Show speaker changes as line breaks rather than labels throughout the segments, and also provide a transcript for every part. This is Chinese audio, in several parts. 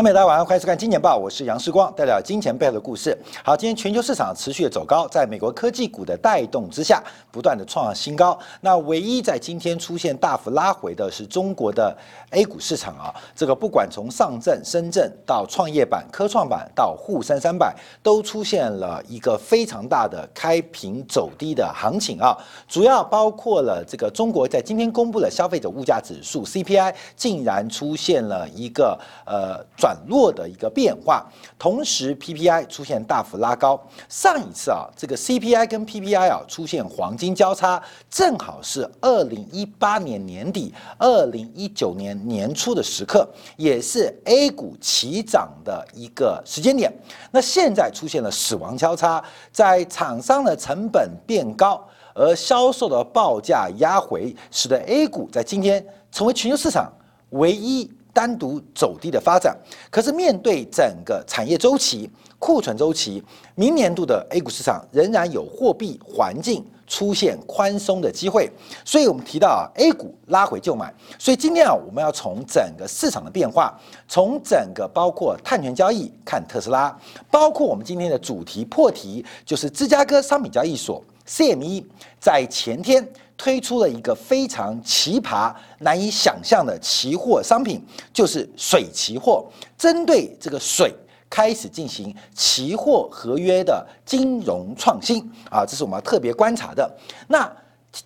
朋友们，大家晚上欢迎收看《金钱报》，我是杨世光，带来金钱背后的故事。好，今天全球市场持续的走高，在美国科技股的带动之下，不断的创新高。那唯一在今天出现大幅拉回的是中国的 A 股市场啊，这个不管从上证、深圳到创业板、科创板到沪深三百，都出现了一个非常大的开平走低的行情啊。主要包括了这个中国在今天公布了消费者物价指数 CPI，竟然出现了一个呃。转弱的一个变化，同时 PPI 出现大幅拉高。上一次啊，这个 CPI 跟 PPI 啊出现黄金交叉，正好是二零一八年年底、二零一九年年初的时刻，也是 A 股齐涨的一个时间点。那现在出现了死亡交叉，在厂商的成本变高，而销售的报价压回，使得 A 股在今天成为全球市场唯一。单独走低的发展，可是面对整个产业周期、库存周期，明年度的 A 股市场仍然有货币环境出现宽松的机会。所以我们提到啊，A 股拉回就买。所以今天啊，我们要从整个市场的变化，从整个包括碳权交易看特斯拉，包括我们今天的主题破题，就是芝加哥商品交易所 CME 在前天。推出了一个非常奇葩、难以想象的期货商品，就是水期货，针对这个水开始进行期货合约的金融创新啊，这是我们要特别观察的。那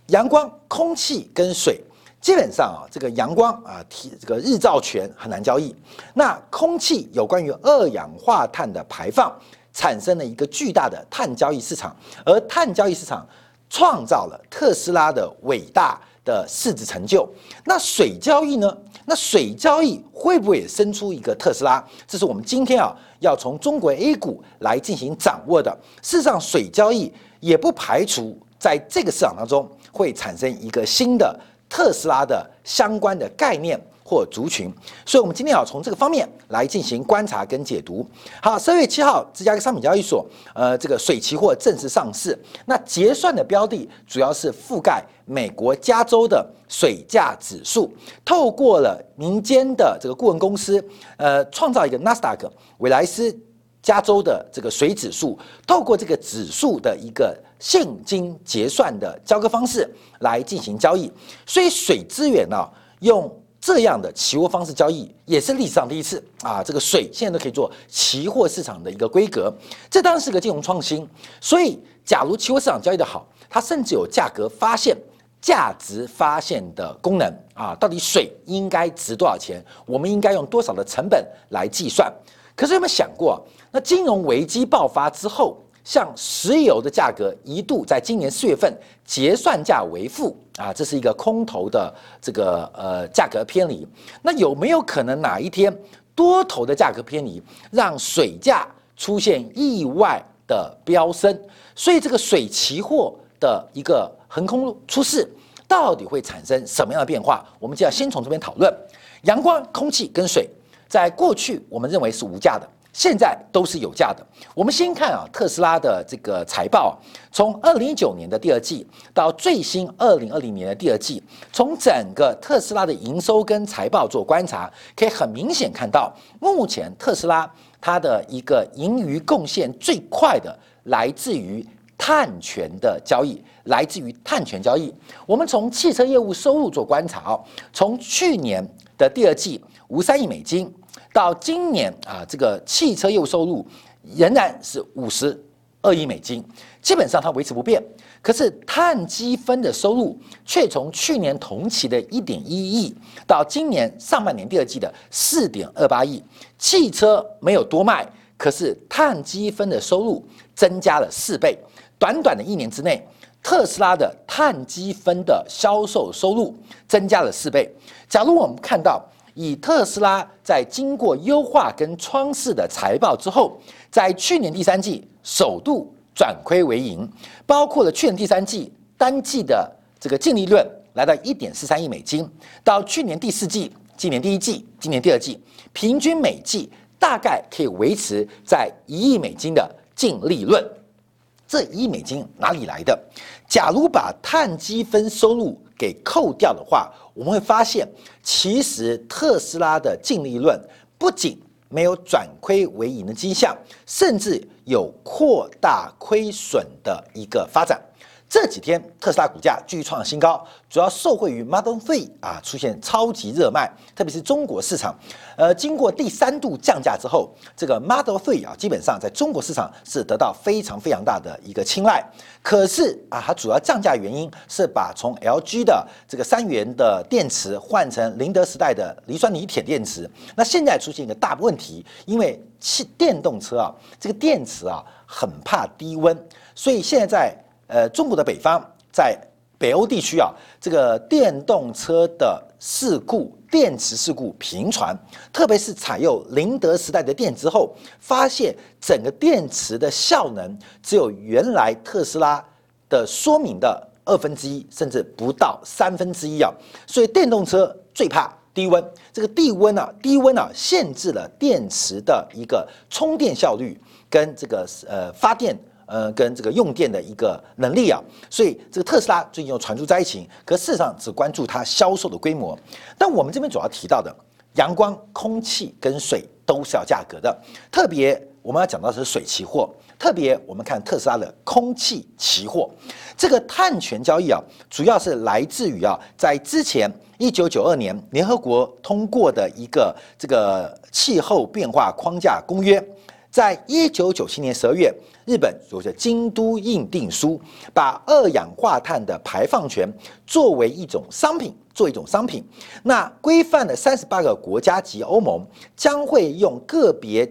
阳光、空气跟水，基本上啊，这个阳光啊，提这个日照权很难交易。那空气有关于二氧化碳的排放，产生了一个巨大的碳交易市场，而碳交易市场。创造了特斯拉的伟大的市值成就。那水交易呢？那水交易会不会生出一个特斯拉？这是我们今天啊要从中国 A 股来进行掌握的。事实上，水交易也不排除在这个市场当中会产生一个新的特斯拉的相关的概念。或族群，所以我们今天要从这个方面来进行观察跟解读。好，三月七号，芝加哥商品交易所，呃，这个水期货正式上市。那结算的标的主要是覆盖美国加州的水价指数，透过了民间的这个顾问公司，呃，创造一个纳斯达克韦莱斯加州的这个水指数，透过这个指数的一个现金结算的交割方式来进行交易。所以水资源呢，用这样的期货方式交易也是历史上第一次啊！这个水现在都可以做期货市场的一个规格，这当然是个金融创新。所以，假如期货市场交易的好，它甚至有价格发现、价值发现的功能啊！到底水应该值多少钱？我们应该用多少的成本来计算？可是有没有想过，那金融危机爆发之后？像石油的价格一度在今年四月份结算价为负啊，这是一个空头的这个呃价格偏离。那有没有可能哪一天多头的价格偏离，让水价出现意外的飙升？所以这个水期货的一个横空出世，到底会产生什么样的变化？我们就要先从这边讨论。阳光、空气跟水，在过去我们认为是无价的。现在都是有价的。我们先看啊，特斯拉的这个财报，从二零一九年的第二季到最新二零二零年的第二季，从整个特斯拉的营收跟财报做观察，可以很明显看到，目前特斯拉它的一个盈余贡献最快的，来自于碳权的交易，来自于碳权交易。我们从汽车业务收入做观察哦，从去年的第二季五三亿美金。到今年啊，这个汽车业务收入仍然是五十二亿美金，基本上它维持不变。可是碳积分的收入却从去年同期的一点一亿到今年上半年第二季的四点二八亿。汽车没有多卖，可是碳积分的收入增加了四倍。短短的一年之内，特斯拉的碳积分的销售收入增加了四倍。假如我们看到。以特斯拉在经过优化跟窗式的财报之后，在去年第三季首度转亏为盈，包括了去年第三季单季的这个净利润来到一点四三亿美金，到去年第四季、今年第一季、今年第二季，平均每季大概可以维持在一亿美金的净利润。这一亿美金哪里来的？假如把碳积分收入给扣掉的话，我们会发现，其实特斯拉的净利润不仅没有转亏为盈的迹象，甚至有扩大亏损的一个发展。这几天特斯拉股价继续创新高，主要受惠于 Model Three 啊出现超级热卖，特别是中国市场。呃，经过第三度降价之后，这个 Model Three 啊基本上在中国市场是得到非常非常大的一个青睐。可是啊，它主要降价原因是把从 LG 的这个三元的电池换成宁德时代的磷酸锂铁电池。那现在出现一个大问题，因为汽电动车啊这个电池啊很怕低温，所以现在在呃，中国的北方，在北欧地区啊，这个电动车的事故、电池事故频传，特别是采用宁德时代的电池后，发现整个电池的效能只有原来特斯拉的说明的二分之一，甚至不到三分之一啊。所以电动车最怕低温，这个低温啊，低温啊，限制了电池的一个充电效率跟这个呃发电。呃，跟这个用电的一个能力啊，所以这个特斯拉最近又传出灾情，可事实上只关注它销售的规模。但我们这边主要提到的，阳光、空气跟水都是要价格的。特别我们要讲到是水期货，特别我们看特斯拉的空气期货，这个碳权交易啊，主要是来自于啊，在之前一九九二年联合国通过的一个这个气候变化框架公约。在一九九七年十二月，日本有着京都议定书，把二氧化碳的排放权作为一种商品，做一种商品。那规范的三十八个国家及欧盟将会用个别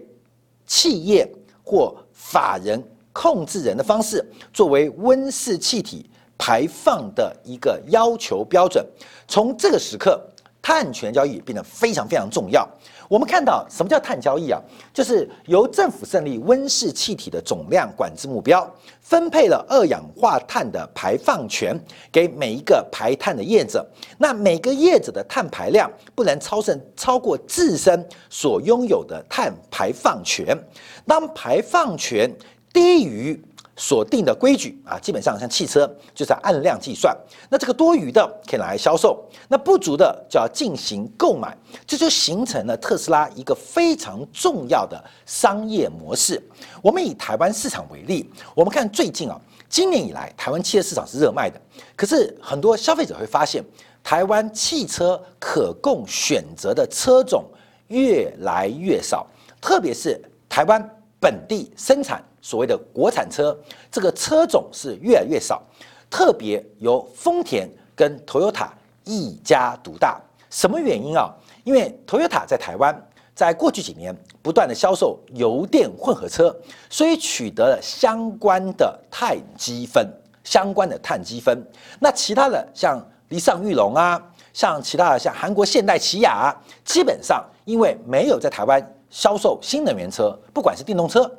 企业或法人控制人的方式，作为温室气体排放的一个要求标准。从这个时刻，碳权交易变得非常非常重要。我们看到什么叫碳交易啊？就是由政府设立温室气体的总量管制目标，分配了二氧化碳的排放权给每一个排碳的业者。那每个业者的碳排量不能超胜超过自身所拥有的碳排放权。当排放权低于所定的规矩啊，基本上像汽车就是按量计算，那这个多余的可以拿来销售，那不足的就要进行购买，这就形成了特斯拉一个非常重要的商业模式。我们以台湾市场为例，我们看最近啊，今年以来台湾汽车市场是热卖的，可是很多消费者会发现，台湾汽车可供选择的车种越来越少，特别是台湾本地生产。所谓的国产车，这个车种是越来越少，特别由丰田跟 Toyota 一家独大。什么原因啊？因为 Toyota 在台湾在过去几年不断的销售油电混合车，所以取得了相关的碳积分，相关的碳积分。那其他的像离上玉龙啊，像其他的像韩国现代起亚啊，基本上因为没有在台湾销售新能源车，不管是电动车。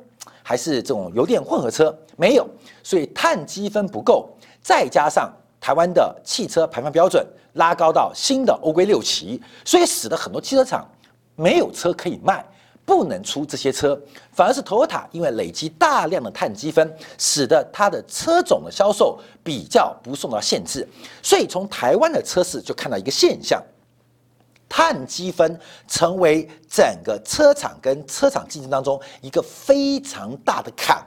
还是这种油电混合车？没有，所以碳积分不够，再加上台湾的汽车排放标准拉高到新的欧规六期，所以使得很多汽车厂没有车可以卖，不能出这些车，反而是 Toyota 因为累积大量的碳积分，使得它的车种的销售比较不受到限制，所以从台湾的车市就看到一个现象。碳积分成为整个车厂跟车厂竞争当中一个非常大的坎，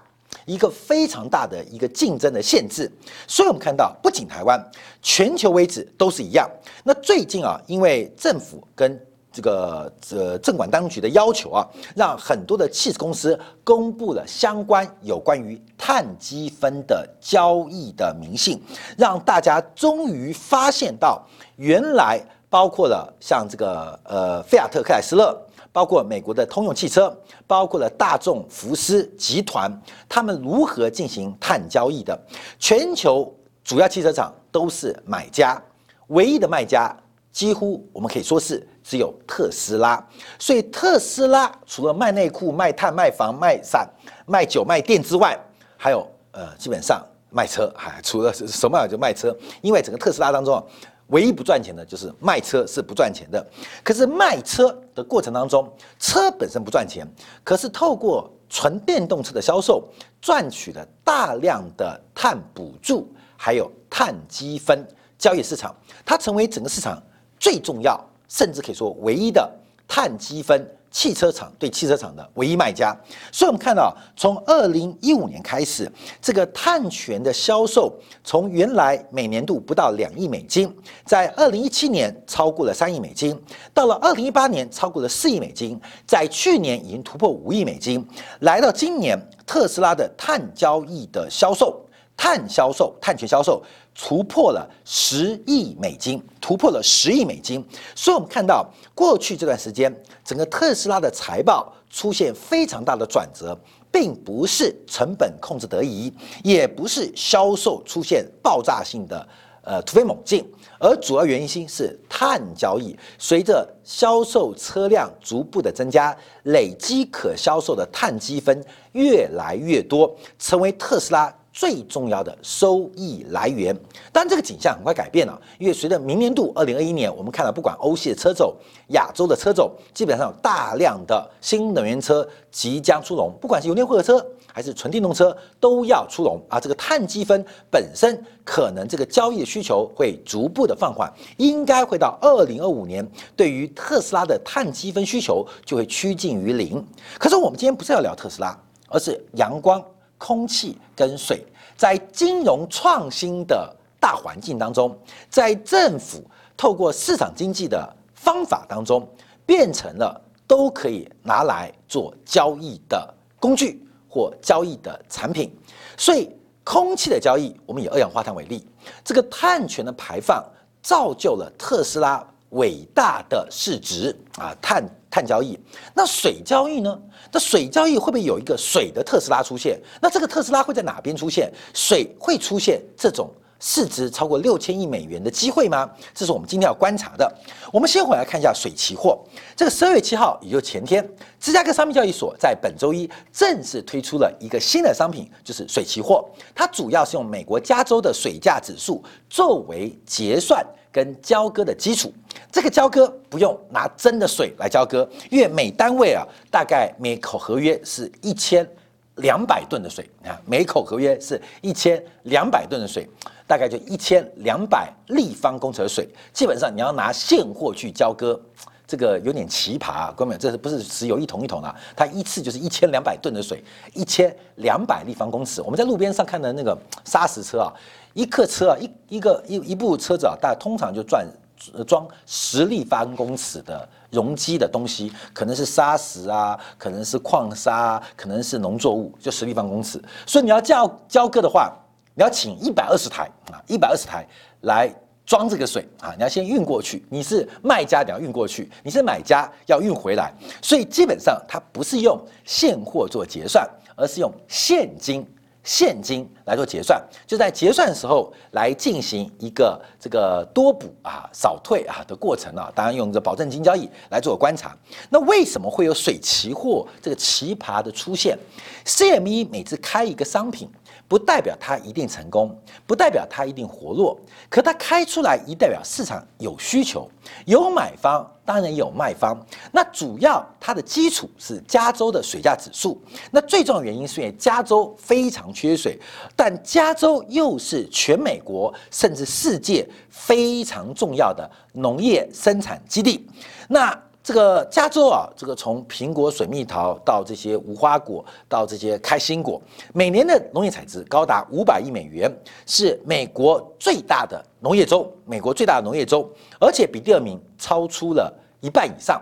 一个非常大的一个竞争的限制。所以，我们看到，不仅台湾，全球为止都是一样。那最近啊，因为政府跟这个呃政管当局的要求啊，让很多的汽车公司公布了相关有关于碳积分的交易的明细，让大家终于发现到原来。包括了像这个呃，菲亚特克莱斯勒，包括美国的通用汽车，包括了大众福斯集团，他们如何进行碳交易的？全球主要汽车厂都是买家，唯一的卖家几乎我们可以说是只有特斯拉。所以特斯拉除了卖内裤、卖碳、卖房、卖伞、卖酒、卖电之外，还有呃，基本上卖车，还除了什么就卖车，因为整个特斯拉当中。唯一不赚钱的就是卖车是不赚钱的，可是卖车的过程当中，车本身不赚钱，可是透过纯电动车的销售，赚取了大量的碳补助，还有碳积分交易市场，它成为整个市场最重要，甚至可以说唯一的碳积分汽车厂对汽车厂的唯一卖家。所以，我们看到从二零一五年开始，这个碳权的销售从原来每年度不到两亿美金，在二零一七年超过了三亿美金，到了二零一八年超过了四亿美金，在去年已经突破五亿美金，来到今年特斯拉的碳交易的销售。碳销售、碳权销售突破了十亿美金，突破了十亿美金。所以，我们看到过去这段时间，整个特斯拉的财报出现非常大的转折，并不是成本控制得宜，也不是销售出现爆炸性的呃突飞猛进，而主要原因性是碳交易。随着销售车辆逐步的增加，累积可销售的碳积分越来越多，成为特斯拉。最重要的收益来源，当然这个景象很快改变了，因为随着明年度二零二一年，我们看到不管欧系的车种、亚洲的车种，基本上有大量的新能源车即将出笼，不管是油电混合车还是纯电动车都要出笼啊。这个碳积分本身可能这个交易的需求会逐步的放缓，应该会到二零二五年，对于特斯拉的碳积分需求就会趋近于零。可是我们今天不是要聊特斯拉，而是阳光。空气跟水，在金融创新的大环境当中，在政府透过市场经济的方法当中，变成了都可以拿来做交易的工具或交易的产品。所以，空气的交易，我们以二氧化碳为例，这个碳权的排放造就了特斯拉伟大的市值啊，碳。碳交易，那水交易呢？那水交易会不会有一个水的特斯拉出现？那这个特斯拉会在哪边出现？水会出现这种市值超过六千亿美元的机会吗？这是我们今天要观察的。我们先回来看一下水期货。这个十二月七号，也就是前天，芝加哥商品交易所在本周一正式推出了一个新的商品，就是水期货。它主要是用美国加州的水价指数作为结算。跟交割的基础，这个交割不用拿真的水来交割，因为每单位啊，大概每口合约是一千两百吨的水啊，每口合约是一千两百吨的水，大概就一千两百立方公尺的水，基本上你要拿现货去交割，这个有点奇葩啊，哥们，这是不是石油一桶一桶啊？它一次就是一千两百吨的水，一千两百立方公尺。我们在路边上看的那个砂石车啊。一客车啊，一一个一一部车子啊，大概通常就装装十立方公尺的容积的东西，可能是砂石啊，可能是矿砂，可能是农作物，就十立方公尺。所以你要交交割的话，你要请一百二十台啊，一百二十台来装这个水啊，你要先运过去。你是卖家，你要运过去；你是买家，要运回来。所以基本上它不是用现货做结算，而是用现金。现金来做结算，就在结算的时候来进行一个这个多补啊、少退啊的过程啊。当然用这保证金交易来做观察。那为什么会有水期货这个奇葩的出现？CME 每次开一个商品。不代表它一定成功，不代表它一定活络，可它开出来一代表市场有需求，有买方，当然有卖方。那主要它的基础是加州的水价指数。那最重要原因是因为加州非常缺水，但加州又是全美国甚至世界非常重要的农业生产基地。那这个加州啊，这个从苹果、水蜜桃到这些无花果，到这些开心果，每年的农业产值高达五百亿美元，是美国最大的农业州，美国最大的农业州，而且比第二名超出了一半以上。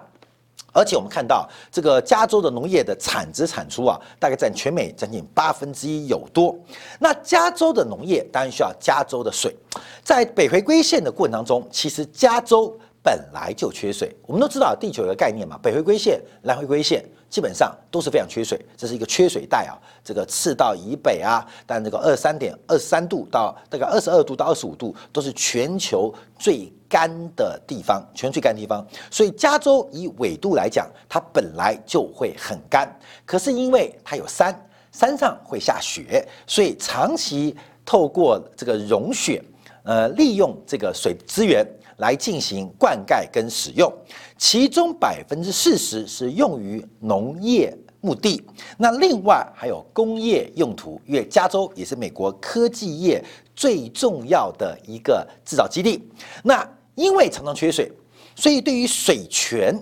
而且我们看到这个加州的农业的产值产出啊，大概占全美将近八分之一有多。那加州的农业当然需要加州的水，在北回归线的过程当中，其实加州。本来就缺水，我们都知道地球有个概念嘛，北回归线、南回归线基本上都是非常缺水，这是一个缺水带啊。这个赤道以北啊，但这个二三点二三度到大概二十二度到二十五度，都是全球最干的地方，全最干的地方。所以加州以纬度来讲，它本来就会很干，可是因为它有山，山上会下雪，所以长期透过这个融雪，呃，利用这个水资源。来进行灌溉跟使用，其中百分之四十是用于农业目的，那另外还有工业用途，因为加州也是美国科技业最重要的一个制造基地。那因为常常缺水，所以对于水权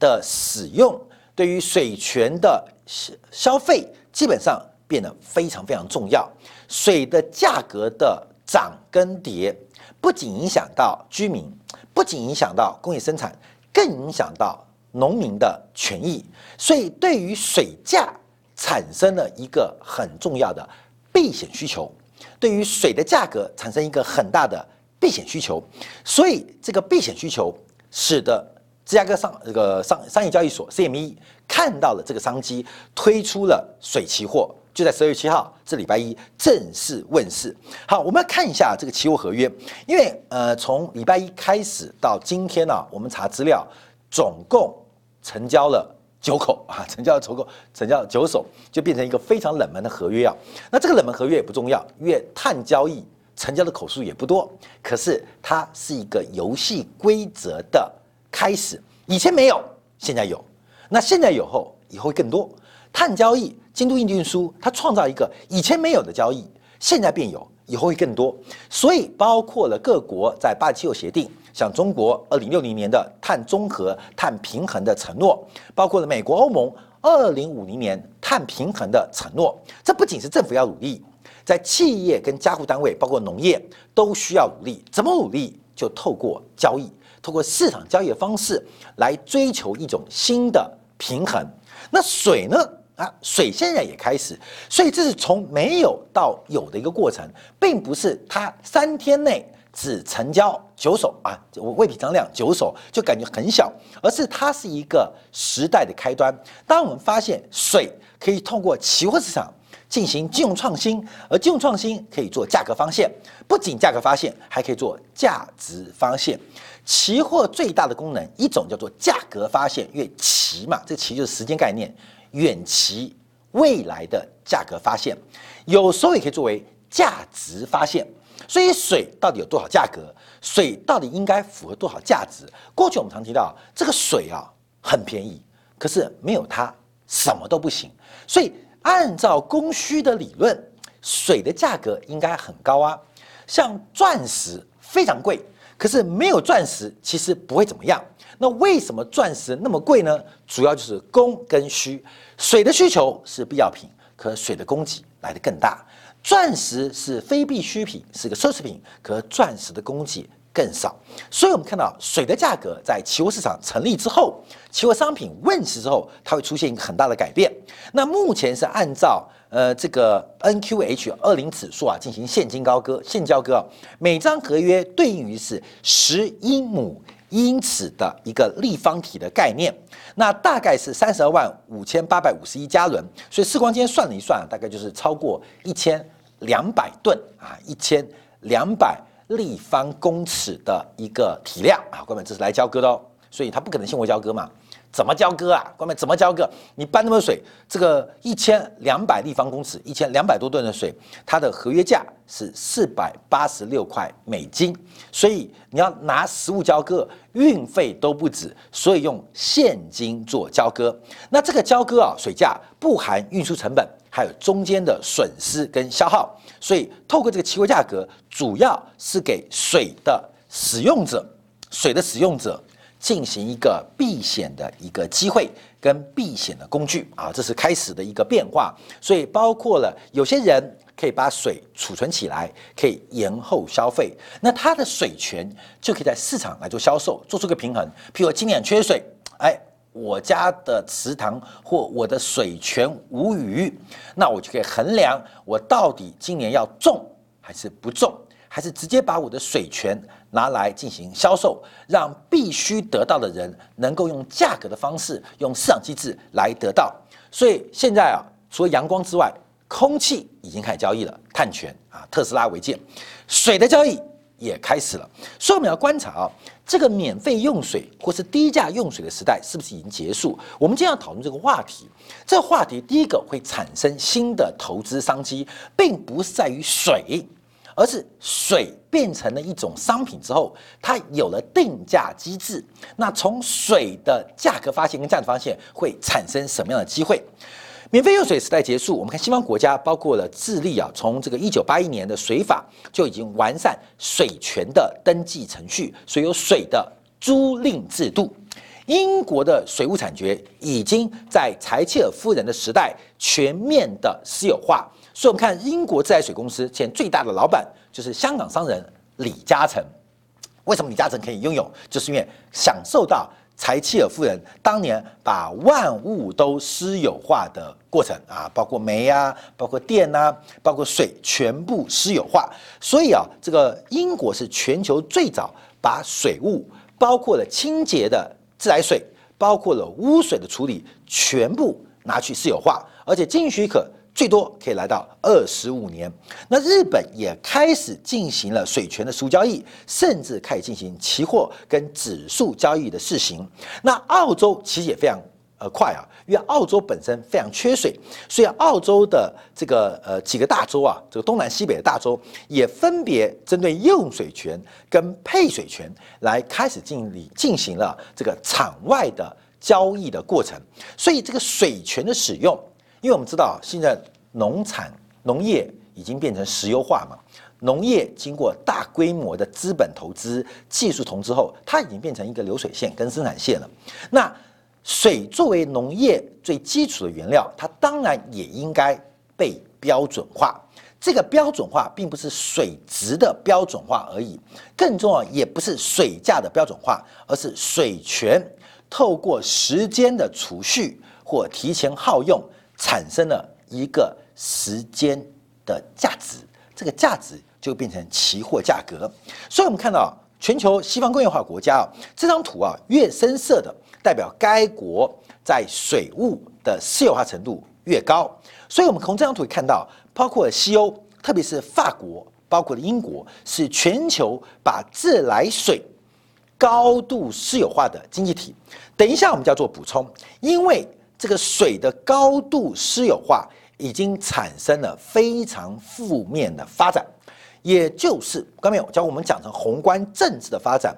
的使用，对于水权的消消费，基本上变得非常非常重要。水的价格的涨跟跌，不仅影响到居民，不仅影响到工业生产，更影响到农民的权益。所以，对于水价产生了一个很重要的避险需求，对于水的价格产生一个很大的避险需求。所以，这个避险需求使得芝加哥商这个商商业交易所 CME 看到了这个商机，推出了水期货。就在十二月七号，这礼拜一正式问世。好，我们要看一下这个期货合约，因为呃，从礼拜一开始到今天呢，我们查资料，总共成交了九口 啊，成交了九口，成交了九手，就变成一个非常冷门的合约啊。那这个冷门合约也不重要，因为碳交易成交的口数也不多，可是它是一个游戏规则的开始。以前没有，现在有，那现在有后，以后会更多。碳交易、京都印运输，它创造一个以前没有的交易，现在便有，以后会更多。所以包括了各国在巴黎气候协定，像中国二零六零年的碳中和、碳平衡的承诺，包括了美国、欧盟二零五零年碳平衡的承诺。这不仅是政府要努力，在企业跟加护单位，包括农业都需要努力。怎么努力？就透过交易，透过市场交易的方式来追求一种新的平衡。那水呢？啊，水现在也开始，所以这是从没有到有的一个过程，并不是它三天内只成交九手啊，我未比张量九手就感觉很小，而是它是一个时代的开端。当我们发现水可以通过期货市场进行金融创新，而金融创新可以做价格发现，不仅价格发现，还可以做价值发现。期货最大的功能一种叫做价格发现，因为期嘛，这期就是时间概念。远期未来的价格发现，有时候也可以作为价值发现。所以水到底有多少价格？水到底应该符合多少价值？过去我们常提到这个水啊很便宜，可是没有它什么都不行。所以按照供需的理论，水的价格应该很高啊。像钻石非常贵，可是没有钻石其实不会怎么样。那为什么钻石那么贵呢？主要就是供跟需，水的需求是必要品，可水的供给来得更大。钻石是非必需品，是个奢侈品，可钻石的供给更少。所以，我们看到水的价格在期货市场成立之后，期货商品问世之后，它会出现一个很大的改变。那目前是按照呃这个 NQH 二零指数啊进行现金高割、现交割，每张合约对应于是十英亩。因此的一个立方体的概念，那大概是三十二万五千八百五十一加仑，所以世光今天算了一算，大概就是超过一千两百吨啊，一千两百立方公尺的一个体量啊，各位这是来交割的哦，所以它不可能现货交割嘛。怎么交割啊？各位怎么交割？你搬那么多水，这个一千两百立方公尺，一千两百多吨的水，它的合约价是四百八十六块美金。所以你要拿实物交割，运费都不止，所以用现金做交割。那这个交割啊，水价不含运输成本，还有中间的损失跟消耗。所以透过这个期货价格，主要是给水的使用者，水的使用者。进行一个避险的一个机会跟避险的工具啊，这是开始的一个变化。所以包括了有些人可以把水储存起来，可以延后消费，那它的水权就可以在市场来做销售，做出个平衡。譬如今年缺水，哎，我家的池塘或我的水泉无鱼，那我就可以衡量我到底今年要种还是不种，还是直接把我的水泉。拿来进行销售，让必须得到的人能够用价格的方式，用市场机制来得到。所以现在啊，除了阳光之外，空气已经开始交易了，碳权啊，特斯拉为鉴，水的交易也开始了。所以我们要观察啊，这个免费用水或是低价用水的时代是不是已经结束？我们今天要讨论这个话题，这个话题第一个会产生新的投资商机，并不是在于水。而是水变成了一种商品之后，它有了定价机制。那从水的价格发现跟价值发现会产生什么样的机会？免费用水时代结束，我们看西方国家，包括了智利啊，从这个一九八一年的水法就已经完善水权的登记程序，所以有水的租赁制度。英国的水务产权已经在柴切尔夫人的时代全面的私有化。所以，我们看英国自来水公司现在最大的老板就是香港商人李嘉诚。为什么李嘉诚可以拥有？就是因为享受到柴契尔夫人当年把万物都私有化的过程啊，包括煤啊，包括电啊，包括水，全部私有化。所以啊，这个英国是全球最早把水务，包括了清洁的自来水，包括了污水的处理，全部拿去私有化，而且经营许可。最多可以来到二十五年。那日本也开始进行了水权的实物交易，甚至开始进行期货跟指数交易的试行。那澳洲其实也非常呃快啊，因为澳洲本身非常缺水，所以澳洲的这个呃几个大洲啊，这个东南西北的大洲也分别针对用水权跟配水权来开始进行进行了这个场外的交易的过程。所以这个水权的使用。因为我们知道，现在农产农业已经变成石油化嘛，农业经过大规模的资本投资、技术投资后，它已经变成一个流水线跟生产线了。那水作为农业最基础的原料，它当然也应该被标准化。这个标准化并不是水质的标准化而已，更重要也不是水价的标准化，而是水权透过时间的储蓄或提前耗用。产生了一个时间的价值，这个价值就变成期货价格。所以，我们看到全球西方工业化国家啊，这张图啊越深色的，代表该国在水务的私有化程度越高。所以，我们从这张图看到，包括西欧，特别是法国，包括了英国，是全球把自来水高度私有化的经济体。等一下，我们就要做补充，因为。这个水的高度私有化已经产生了非常负面的发展，也就是刚才有教我们讲成宏观政治的发展，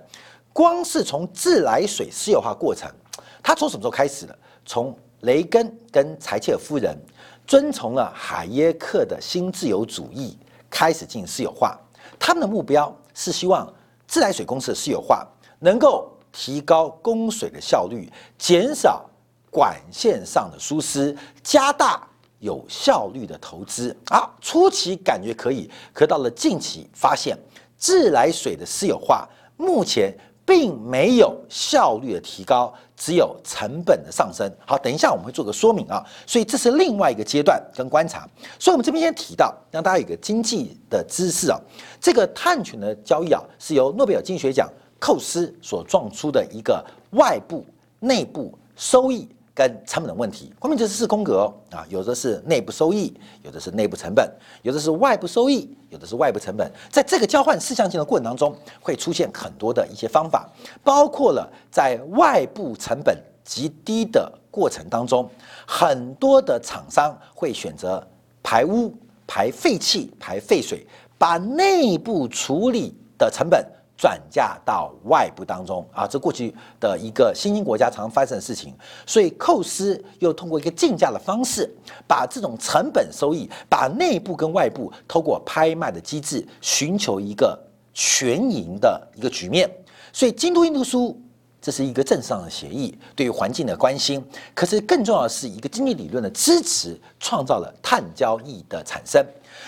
光是从自来水私有化过程，它从什么时候开始的？从雷根跟柴切尔夫人遵从了海耶克的新自由主义开始进行私有化，他们的目标是希望自来水公司的私有化能够提高供水的效率，减少。管线上的疏失，加大有效率的投资啊，初期感觉可以，可到了近期发现，自来水的私有化目前并没有效率的提高，只有成本的上升。好，等一下我们会做个说明啊，所以这是另外一个阶段跟观察。所以我们这边先提到，让大家有个经济的知识啊，这个碳权的交易啊，是由诺贝尔经济学奖寇斯所撞出的一个外部、内部收益。跟成本的问题，后面就是四宫格啊，有的是内部收益，有的是内部成本，有的是外部收益，有的是外部成本。在这个交换四象限的过程当中，会出现很多的一些方法，包括了在外部成本极低的过程当中，很多的厂商会选择排污、排废气、排废水，把内部处理的成本。转嫁到外部当中啊，这过去的一个新兴国家常发生的事情，所以寇斯又通过一个竞价的方式，把这种成本收益，把内部跟外部透过拍卖的机制，寻求一个全赢的一个局面。所以京都印度书这是一个政治上的协议，对于环境的关心，可是更重要的是一个经济理论的支持，创造了碳交易的产生。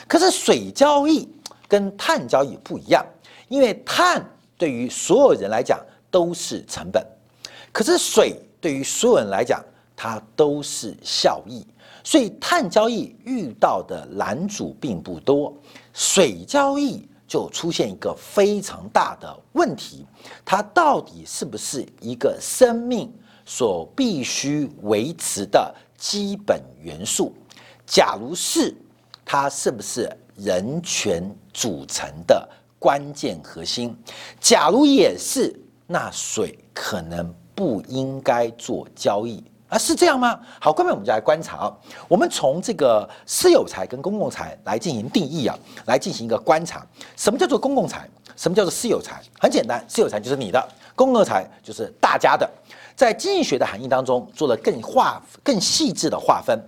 可是水交易跟碳交易不一样。因为碳对于所有人来讲都是成本，可是水对于所有人来讲它都是效益，所以碳交易遇到的拦阻并不多，水交易就出现一个非常大的问题，它到底是不是一个生命所必须维持的基本元素？假如是，它是不是人权组成的？关键核心，假如也是，那水可能不应该做交易啊？是这样吗？好，下面我们就来观察啊。我们从这个私有财跟公共财来进行定义啊，来进行一个观察。什么叫做公共财？什么叫做私有财？很简单，私有财就是你的，公共财就是大家的。在经济学的含义当中，做了更划、更细致的划分，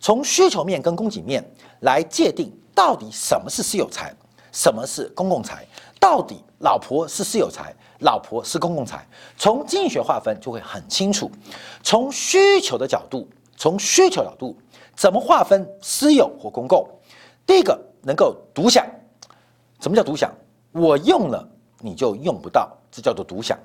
从需求面跟供给面来界定到底什么是私有财。什么是公共财？到底老婆是私有财，老婆是公共财？从经济学划分就会很清楚。从需求的角度，从需求角度怎么划分私有或公共？第一个能够独享，什么叫独享？我用了你就用不到，这叫做独享。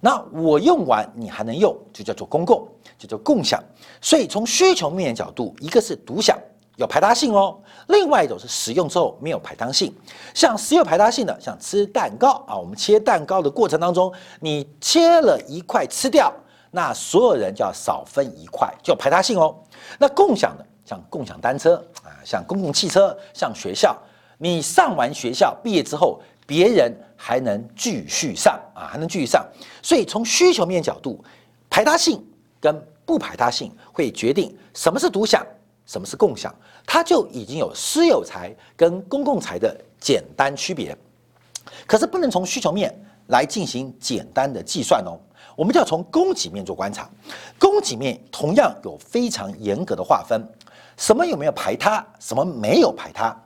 那我用完你还能用，就叫做公共，就叫共享。所以从需求面角度，一个是独享。有排他性哦，另外一种是使用之后没有排他性。像实有排他性的，像吃蛋糕啊，我们切蛋糕的过程当中，你切了一块吃掉，那所有人就要少分一块，就排他性哦。那共享的，像共享单车啊，像公共汽车，像学校，你上完学校毕业之后，别人还能继续上啊，还能继续上。所以从需求面角度，排他性跟不排他性会决定什么是独享。什么是共享？它就已经有私有财跟公共财的简单区别，可是不能从需求面来进行简单的计算哦。我们就要从供给面做观察，供给面同样有非常严格的划分，什么有没有排他，什么没有排他，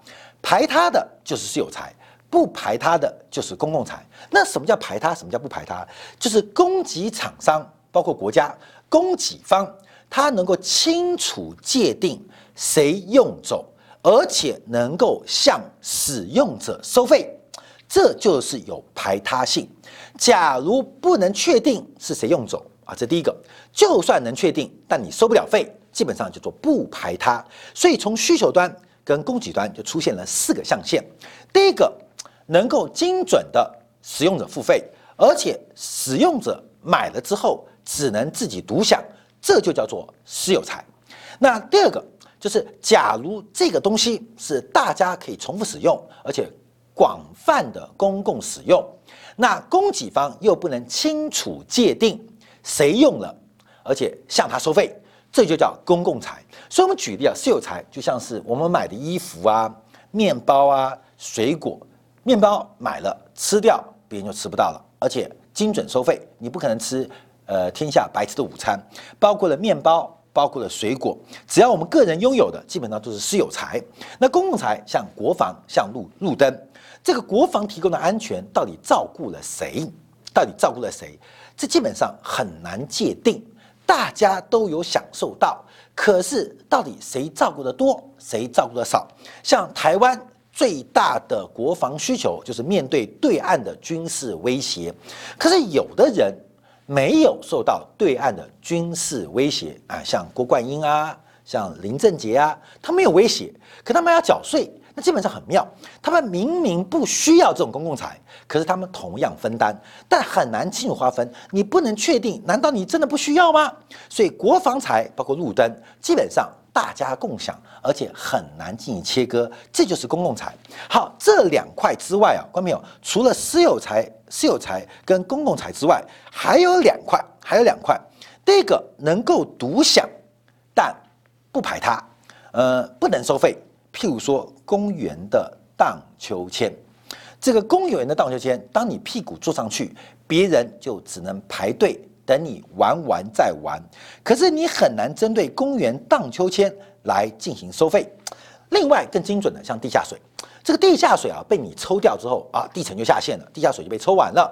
排他的就是私有财，不排他的就是公共财。那什么叫排他？什么叫不排他？就是供给厂商，包括国家供给方，它能够清楚界定。谁用走，而且能够向使用者收费，这就是有排他性。假如不能确定是谁用走啊，这第一个，就算能确定，但你收不了费，基本上叫做不排他。所以从需求端跟供给端就出现了四个象限。第一个，能够精准的使用者付费，而且使用者买了之后只能自己独享，这就叫做私有财。那第二个。就是，假如这个东西是大家可以重复使用，而且广泛的公共使用，那供给方又不能清楚界定谁用了，而且向他收费，这就叫公共财。所以，我们举例啊，私有财就像是我们买的衣服啊、面包啊、水果。面包买了吃掉，别人就吃不到了，而且精准收费，你不可能吃呃天下白吃的午餐，包括了面包。包括了水果，只要我们个人拥有的，基本上都是私有财。那公共财像国防、像路路灯，这个国防提供的安全到底照顾了谁？到底照顾了谁？这基本上很难界定。大家都有享受到，可是到底谁照顾的多，谁照顾的少？像台湾最大的国防需求就是面对对岸的军事威胁，可是有的人。没有受到对岸的军事威胁啊，像郭冠英啊，像林正杰啊，他没有威胁，可他们要缴税，那基本上很妙。他们明明不需要这种公共财，可是他们同样分担，但很难清楚划分。你不能确定，难道你真的不需要吗？所以国防财包括路灯，基本上。大家共享，而且很难进行切割，这就是公共财。好，这两块之外啊，观众朋友，除了私有财、私有财跟公共财之外，还有两块，还有两块。第一个能够独享，但不排他，呃，不能收费。譬如说公园的荡秋千，这个公园的荡秋千，当你屁股坐上去，别人就只能排队。等你玩完再玩，可是你很难针对公园荡秋千来进行收费。另外更精准的，像地下水，这个地下水啊被你抽掉之后啊，地层就下陷了，地下水就被抽完了。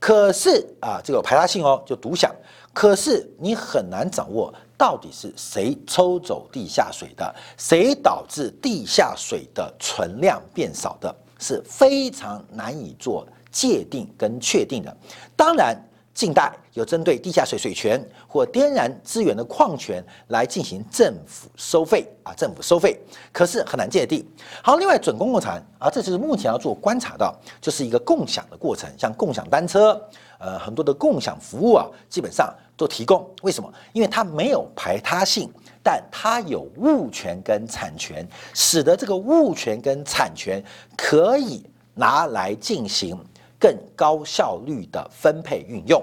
可是啊，这个排他性哦，就独享。可是你很难掌握到底是谁抽走地下水的，谁导致地下水的存量变少的，是非常难以做界定跟确定的。当然。近代有针对地下水水权或天然资源的矿权来进行政府收费啊，政府收费，可是很难界定。好，另外准公共产啊，这就是目前要做观察到，就是一个共享的过程，像共享单车，呃，很多的共享服务啊，基本上都提供。为什么？因为它没有排他性，但它有物权跟产权，使得这个物权跟产权可以拿来进行。更高效率的分配运用，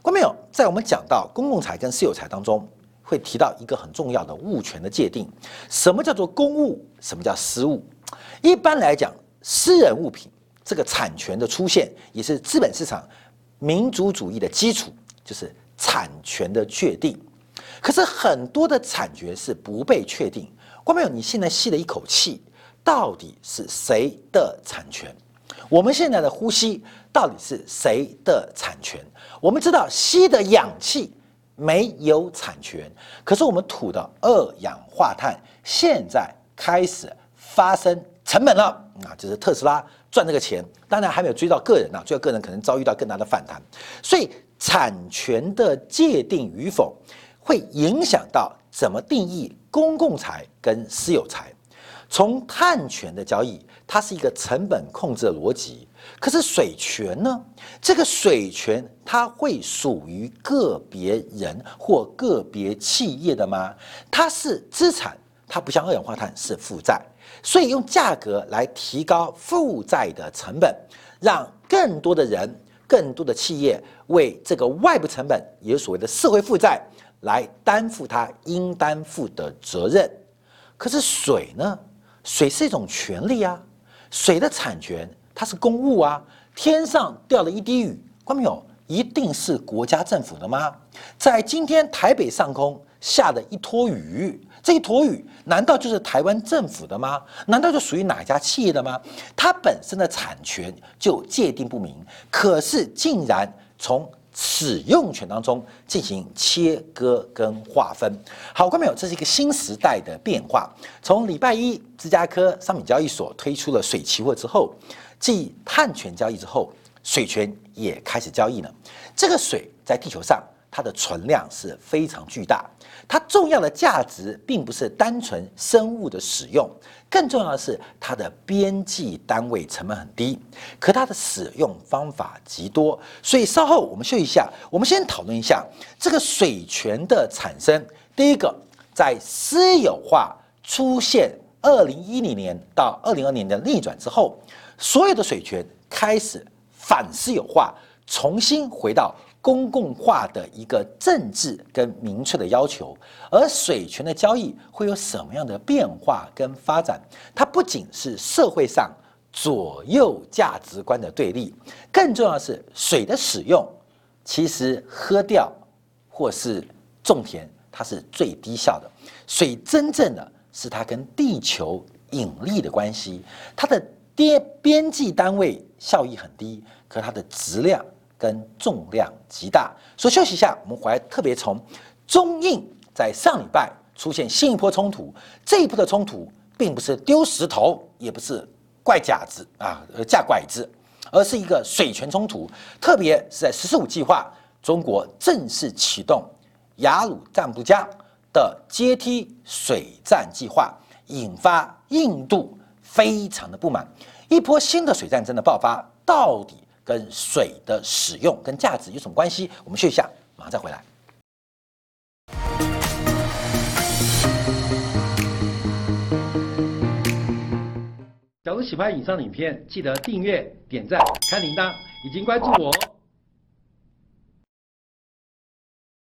观众朋友，在我们讲到公共财跟私有财当中，会提到一个很重要的物权的界定。什么叫做公物？什么叫私物？一般来讲，私人物品这个产权的出现，也是资本市场民主主义的基础，就是产权的确定。可是很多的产权是不被确定。观众朋友，你现在吸了一口气，到底是谁的产权？我们现在的呼吸到底是谁的产权？我们知道吸的氧气没有产权，可是我们吐的二氧化碳现在开始发生成本了啊！就是特斯拉赚这个钱，当然还没有追到个人啊，追到个人可能遭遇到更大的反弹。所以产权的界定与否，会影响到怎么定义公共财跟私有财。从碳权的交易。它是一个成本控制的逻辑，可是水权呢？这个水权它会属于个别人或个别企业的吗？它是资产，它不像二氧化碳是负债，所以用价格来提高负债的成本，让更多的人、更多的企业为这个外部成本，也就所谓的社会负债，来担负它应担负的责任。可是水呢？水是一种权利啊。水的产权它是公物啊，天上掉了一滴雨，关没有？一定是国家政府的吗？在今天台北上空下的一坨雨，这一坨雨难道就是台湾政府的吗？难道就属于哪家企业的吗？它本身的产权就界定不明，可是竟然从。使用权当中进行切割跟划分，好，观众朋友，这是一个新时代的变化。从礼拜一芝加哥商品交易所推出了水期货之后，继碳权交易之后，水权也开始交易了。这个水在地球上。它的存量是非常巨大，它重要的价值并不是单纯生物的使用，更重要的是它的边际单位成本很低，可它的使用方法极多。所以稍后我们休息一下，我们先讨论一下这个水权的产生。第一个，在私有化出现二零一零年到二零二年的逆转之后，所有的水权开始反私有化，重新回到。公共化的一个政治跟明确的要求，而水权的交易会有什么样的变化跟发展？它不仅是社会上左右价值观的对立，更重要的是水的使用，其实喝掉或是种田，它是最低效的。水真正的是它跟地球引力的关系，它的边边际单位效益很低，可它的质量。跟重量极大，所休息一下，我们回来特别从中印在上礼拜出现新一波冲突，这一波的冲突并不是丢石头，也不是怪架子啊，呃架拐子，而是一个水权冲突，特别是在“十四五”计划，中国正式启动雅鲁藏布江的阶梯水战计划，引发印度非常的不满，一波新的水战争的爆发，到底？跟水的使用跟价值有什么关系？我们休息一下，马上再回来。假如喜欢以上的影片，记得订阅、点赞、开铃铛，已经关注我哦。